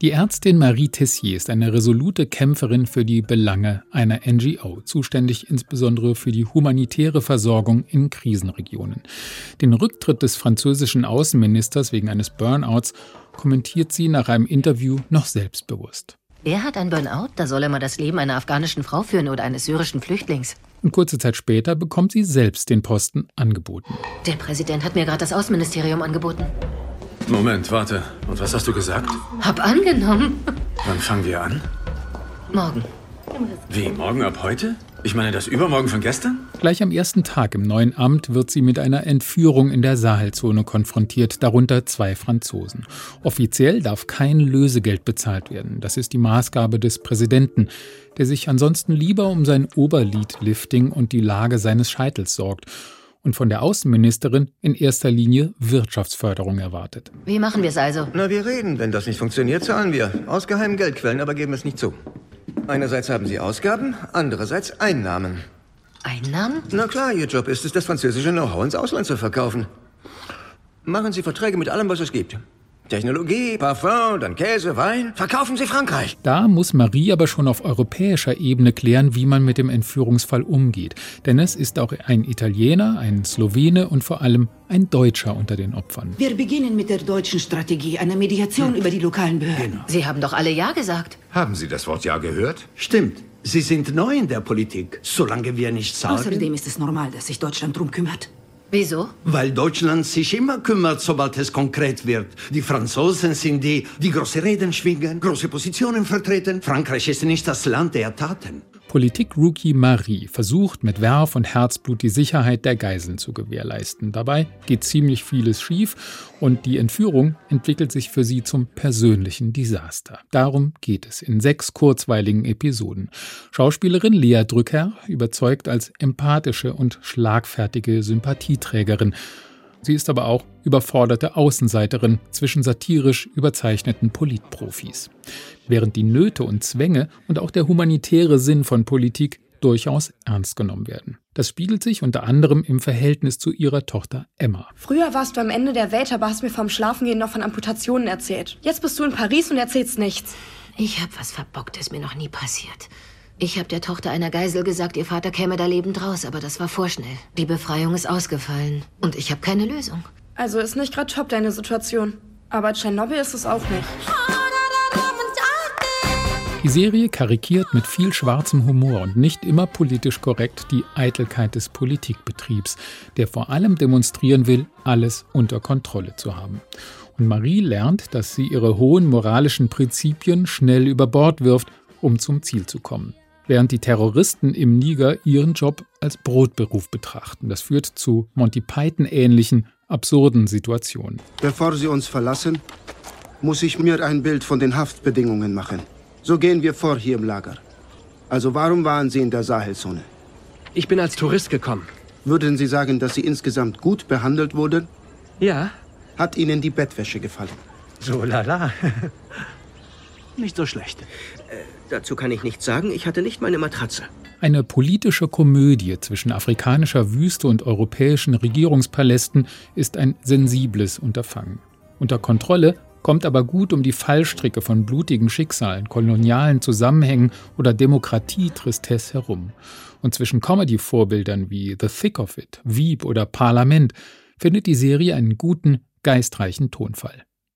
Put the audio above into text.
Die Ärztin Marie Tessier ist eine resolute Kämpferin für die Belange einer NGO, zuständig insbesondere für die humanitäre Versorgung in Krisenregionen. Den Rücktritt des französischen Außenministers wegen eines Burnouts kommentiert sie nach einem Interview noch selbstbewusst. Er hat ein Burnout? Da soll er mal das Leben einer afghanischen Frau führen oder eines syrischen Flüchtlings. Und kurze Zeit später bekommt sie selbst den Posten angeboten. Der Präsident hat mir gerade das Außenministerium angeboten. Moment, warte. Und was hast du gesagt? Hab angenommen. Wann fangen wir an? Morgen. Wie, morgen ab heute? Ich meine das Übermorgen von gestern? Gleich am ersten Tag im neuen Amt wird sie mit einer Entführung in der Sahelzone konfrontiert, darunter zwei Franzosen. Offiziell darf kein Lösegeld bezahlt werden. Das ist die Maßgabe des Präsidenten, der sich ansonsten lieber um sein Oberlidlifting und die Lage seines Scheitels sorgt und von der Außenministerin in erster Linie Wirtschaftsförderung erwartet. Wie machen wir es also? Na, wir reden. Wenn das nicht funktioniert, zahlen wir. Aus geheimen Geldquellen, aber geben es nicht zu. Einerseits haben Sie Ausgaben, andererseits Einnahmen. Einnahmen? Na klar, Ihr Job ist es, das französische Know-how ins Ausland zu verkaufen. Machen Sie Verträge mit allem, was es gibt. Technologie, Parfum, dann Käse, Wein. Verkaufen Sie Frankreich. Da muss Marie aber schon auf europäischer Ebene klären, wie man mit dem Entführungsfall umgeht. Denn es ist auch ein Italiener, ein Slowene und vor allem ein Deutscher unter den Opfern. Wir beginnen mit der deutschen Strategie, einer Mediation hm. über die lokalen Behörden. Genau. Sie haben doch alle Ja gesagt. Haben Sie das Wort Ja gehört? Stimmt. Sie sind neu in der Politik. Solange wir nicht sagen... Außerdem ist es normal, dass sich Deutschland drum kümmert. Wieso? Weil Deutschland sich immer kümmert, sobald es konkret wird. Die Franzosen sind die, die große Reden schwingen, große Positionen vertreten. Frankreich ist nicht das Land der Taten. Politik-Rookie Marie versucht mit Werf und Herzblut die Sicherheit der Geiseln zu gewährleisten. Dabei geht ziemlich vieles schief und die Entführung entwickelt sich für sie zum persönlichen Desaster. Darum geht es in sechs kurzweiligen Episoden. Schauspielerin Lea Drücker überzeugt als empathische und schlagfertige Sympathieträgerin Sie ist aber auch überforderte Außenseiterin zwischen satirisch überzeichneten Politprofis. Während die Nöte und Zwänge und auch der humanitäre Sinn von Politik durchaus ernst genommen werden. Das spiegelt sich unter anderem im Verhältnis zu ihrer Tochter Emma. Früher warst du am Ende der Welt, aber hast mir vom Schlafengehen noch von Amputationen erzählt. Jetzt bist du in Paris und erzählst nichts. Ich hab was Verbocktes mir noch nie passiert. Ich habe der Tochter einer Geisel gesagt, ihr Vater käme da lebend raus, aber das war vorschnell. Die Befreiung ist ausgefallen und ich habe keine Lösung. Also ist nicht gerade top deine Situation. Aber Tschernobyl ist es auch nicht. Die Serie karikiert mit viel schwarzem Humor und nicht immer politisch korrekt die Eitelkeit des Politikbetriebs, der vor allem demonstrieren will, alles unter Kontrolle zu haben. Und Marie lernt, dass sie ihre hohen moralischen Prinzipien schnell über Bord wirft, um zum Ziel zu kommen während die Terroristen im Niger ihren Job als Brotberuf betrachten. Das führt zu Monty Python ähnlichen absurden Situationen. Bevor Sie uns verlassen, muss ich mir ein Bild von den Haftbedingungen machen. So gehen wir vor hier im Lager. Also warum waren Sie in der Sahelzone? Ich bin als Tourist gekommen. Würden Sie sagen, dass Sie insgesamt gut behandelt wurden? Ja. Hat Ihnen die Bettwäsche gefallen? So lala. Nicht so schlecht. Äh, dazu kann ich nichts sagen. Ich hatte nicht meine Matratze. Eine politische Komödie zwischen afrikanischer Wüste und europäischen Regierungspalästen ist ein sensibles Unterfangen. Unter Kontrolle kommt aber gut um die Fallstricke von blutigen Schicksalen, kolonialen Zusammenhängen oder Demokratie-Tristesse herum. Und zwischen Comedy-Vorbildern wie The Thick of It, Wieb oder Parlament findet die Serie einen guten, geistreichen Tonfall.